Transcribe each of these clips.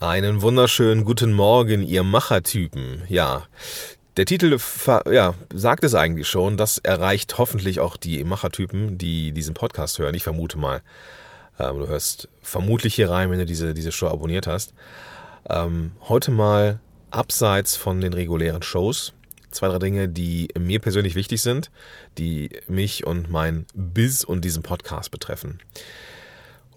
Einen wunderschönen guten Morgen, ihr Machertypen. Ja, der Titel ja, sagt es eigentlich schon. Das erreicht hoffentlich auch die Machertypen, die diesen Podcast hören. Ich vermute mal. Ähm, du hörst vermutlich hier rein, wenn du diese, diese Show abonniert hast. Ähm, heute mal abseits von den regulären Shows. Zwei, drei Dinge, die mir persönlich wichtig sind, die mich und mein Biz und diesen Podcast betreffen.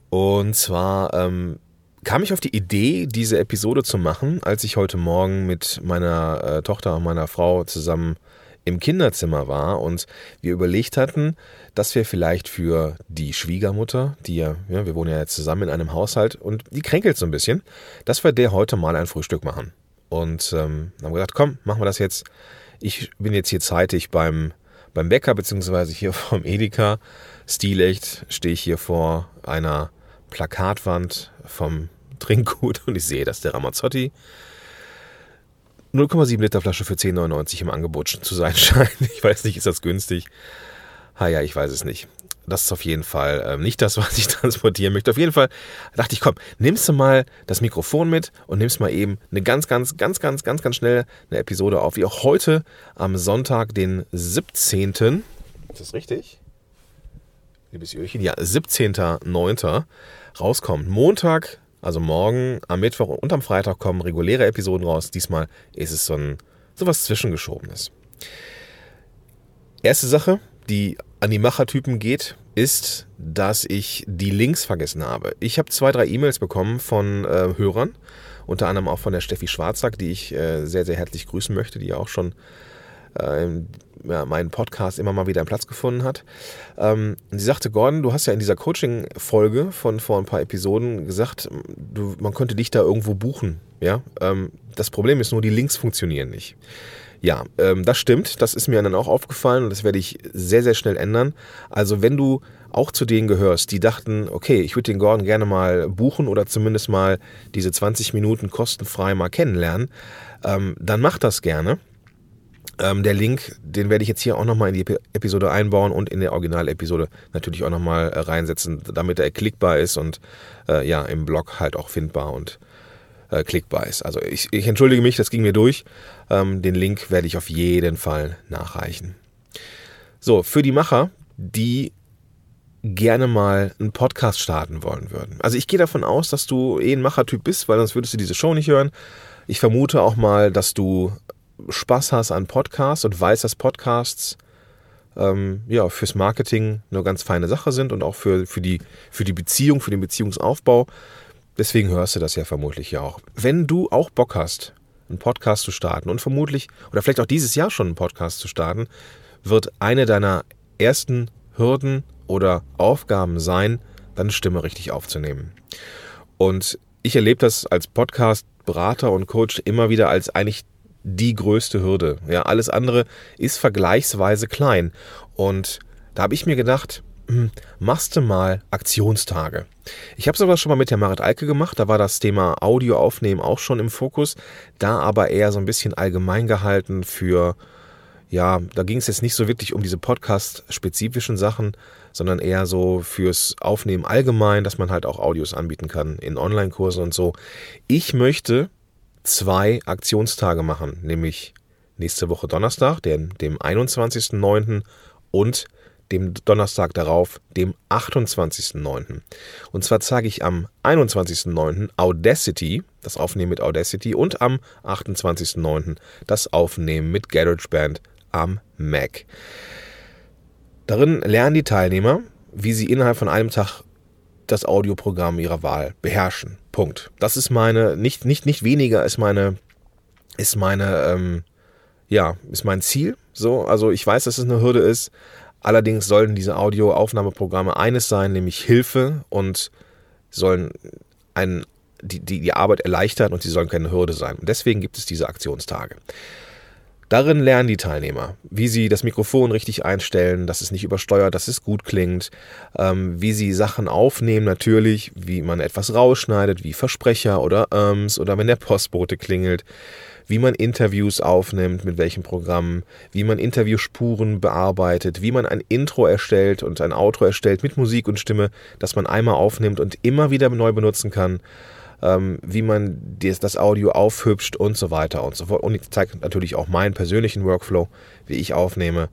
Und zwar ähm, kam ich auf die Idee, diese Episode zu machen, als ich heute Morgen mit meiner äh, Tochter und meiner Frau zusammen im Kinderzimmer war und wir überlegt hatten, dass wir vielleicht für die Schwiegermutter, die ja, ja, wir wohnen ja jetzt zusammen in einem Haushalt und die kränkelt so ein bisschen, dass wir der heute mal ein Frühstück machen. Und ähm, haben gesagt, komm, machen wir das jetzt. Ich bin jetzt hier zeitig beim, beim Bäcker, beziehungsweise hier vom Edeka. Stilecht stehe ich hier vor einer Plakatwand vom Trinkgut und ich sehe, dass der Ramazzotti 0,7 Liter Flasche für 10,99 im Angebot zu sein scheint. Ich weiß nicht, ist das günstig? Ha ja, ich weiß es nicht. Das ist auf jeden Fall äh, nicht das, was ich transportieren möchte. Auf jeden Fall dachte ich, komm, nimmst du mal das Mikrofon mit und nimmst mal eben eine ganz, ganz, ganz, ganz, ganz, ganz schnell eine Episode auf, wie auch heute am Sonntag, den 17. Ist das richtig? Liebes Jürchen, ja, 17.09 rauskommt. Montag, also morgen, am Mittwoch und am Freitag kommen reguläre Episoden raus. Diesmal ist es so ein sowas zwischengeschobenes. Erste Sache, die an die Machertypen geht, ist, dass ich die Links vergessen habe. Ich habe zwei, drei E-Mails bekommen von äh, Hörern, unter anderem auch von der Steffi Schwarzack, die ich äh, sehr, sehr herzlich grüßen möchte, die ja auch schon äh, ja, meinen Podcast immer mal wieder einen Platz gefunden hat. Ähm, sie sagte, Gordon, du hast ja in dieser Coaching-Folge von vor ein paar Episoden gesagt, du, man könnte dich da irgendwo buchen. Ja? Ähm, das Problem ist nur, die Links funktionieren nicht. Ja, ähm, das stimmt. Das ist mir dann auch aufgefallen und das werde ich sehr, sehr schnell ändern. Also wenn du auch zu denen gehörst, die dachten, okay, ich würde den Gordon gerne mal buchen oder zumindest mal diese 20 Minuten kostenfrei mal kennenlernen, ähm, dann mach das gerne. Ähm, der Link, den werde ich jetzt hier auch nochmal in die Episode einbauen und in der Originalepisode natürlich auch nochmal äh, reinsetzen, damit er klickbar ist und äh, ja, im Blog halt auch findbar und äh, klickbar ist. Also ich, ich, entschuldige mich, das ging mir durch. Ähm, den Link werde ich auf jeden Fall nachreichen. So, für die Macher, die gerne mal einen Podcast starten wollen würden. Also ich gehe davon aus, dass du eh ein Machertyp bist, weil sonst würdest du diese Show nicht hören. Ich vermute auch mal, dass du Spaß hast an Podcasts und weißt, dass Podcasts ähm, ja, fürs Marketing eine ganz feine Sache sind und auch für, für, die, für die Beziehung, für den Beziehungsaufbau. Deswegen hörst du das ja vermutlich ja auch. Wenn du auch Bock hast, einen Podcast zu starten und vermutlich, oder vielleicht auch dieses Jahr schon einen Podcast zu starten, wird eine deiner ersten Hürden oder Aufgaben sein, deine Stimme richtig aufzunehmen. Und ich erlebe das als Podcast-Berater und Coach immer wieder als eigentlich die größte Hürde. Ja, alles andere ist vergleichsweise klein. Und da habe ich mir gedacht, hm, machst du mal Aktionstage. Ich habe sowas schon mal mit der Marit Alke gemacht, da war das Thema Audio aufnehmen auch schon im Fokus, da aber eher so ein bisschen allgemein gehalten für, ja, da ging es jetzt nicht so wirklich um diese Podcast-spezifischen Sachen, sondern eher so fürs Aufnehmen allgemein, dass man halt auch Audios anbieten kann in Online-Kursen und so. Ich möchte zwei Aktionstage machen, nämlich nächste Woche Donnerstag, dem, dem 21.09. und dem Donnerstag darauf, dem 28.09. Und zwar zeige ich am 21.09. Audacity, das Aufnehmen mit Audacity, und am 28.09. das Aufnehmen mit GarageBand am Mac. Darin lernen die Teilnehmer, wie sie innerhalb von einem Tag das Audioprogramm ihrer Wahl beherrschen. Punkt. Das ist meine, nicht, nicht, nicht weniger ist meine, ist meine, ähm, ja, ist mein Ziel. So, also ich weiß, dass es eine Hürde ist. Allerdings sollen diese Audioaufnahmeprogramme eines sein, nämlich Hilfe und sollen einen, die, die, die Arbeit erleichtern und sie sollen keine Hürde sein. Und deswegen gibt es diese Aktionstage. Darin lernen die Teilnehmer, wie sie das Mikrofon richtig einstellen, dass es nicht übersteuert, dass es gut klingt, ähm, wie sie Sachen aufnehmen natürlich, wie man etwas rausschneidet, wie Versprecher oder Irms oder wenn der Postbote klingelt, wie man Interviews aufnimmt, mit welchem Programm, wie man Interviewspuren bearbeitet, wie man ein Intro erstellt und ein Outro erstellt mit Musik und Stimme, das man einmal aufnimmt und immer wieder neu benutzen kann ähm, wie man das Audio aufhübscht und so weiter und so fort. Und ich zeige natürlich auch meinen persönlichen Workflow, wie ich aufnehme.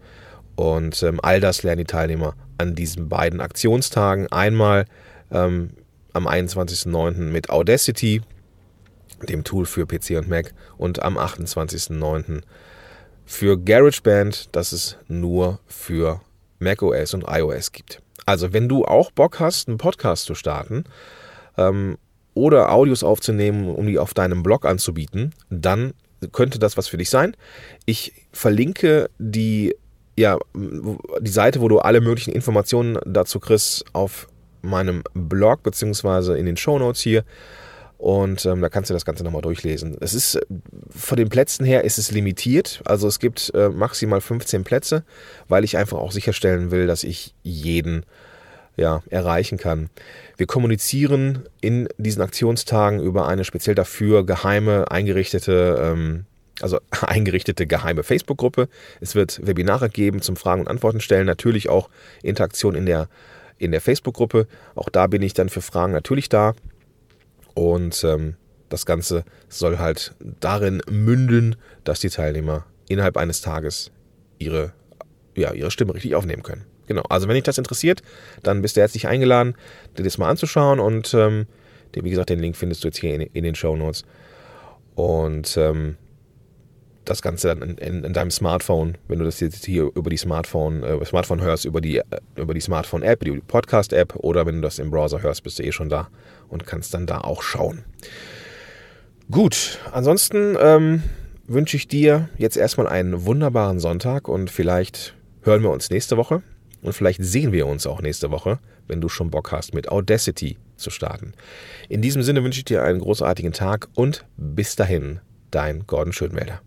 Und ähm, all das lernen die Teilnehmer an diesen beiden Aktionstagen. Einmal ähm, am 21.09. mit Audacity, dem Tool für PC und Mac, und am 28.09. für GarageBand, das es nur für macOS und iOS gibt. Also wenn du auch Bock hast, einen Podcast zu starten ähm, oder Audios aufzunehmen, um die auf deinem Blog anzubieten, dann könnte das was für dich sein. Ich verlinke die, ja, die Seite, wo du alle möglichen Informationen dazu kriegst, auf meinem Blog beziehungsweise in den Show Notes hier. Und ähm, da kannst du das Ganze nochmal durchlesen. Es ist äh, von den Plätzen her ist es limitiert. Also es gibt äh, maximal 15 Plätze, weil ich einfach auch sicherstellen will, dass ich jeden ja, erreichen kann. Wir kommunizieren in diesen Aktionstagen über eine speziell dafür geheime, eingerichtete, ähm, also eingerichtete geheime Facebook-Gruppe. Es wird Webinare geben zum Fragen und Antworten stellen, natürlich auch Interaktion in der, in der Facebook-Gruppe. Auch da bin ich dann für Fragen natürlich da. Und ähm, das Ganze soll halt darin münden, dass die Teilnehmer innerhalb eines Tages ihre, ja, ihre Stimme richtig aufnehmen können. Genau, also wenn dich das interessiert, dann bist du herzlich eingeladen, dir das mal anzuschauen und ähm, wie gesagt, den Link findest du jetzt hier in, in den Show Notes. Und ähm, das Ganze dann in, in, in, deinem Smartphone, wenn du das jetzt hier über die Smartphone, äh, Smartphone hörst, über die, äh, über die Smartphone-App, die Podcast-App oder wenn du das im Browser hörst, bist du eh schon da und kannst dann da auch schauen. Gut, ansonsten ähm, wünsche ich dir jetzt erstmal einen wunderbaren Sonntag und vielleicht hören wir uns nächste Woche und vielleicht sehen wir uns auch nächste Woche, wenn du schon Bock hast, mit Audacity zu starten. In diesem Sinne wünsche ich dir einen großartigen Tag und bis dahin, dein Gordon Schönwälder.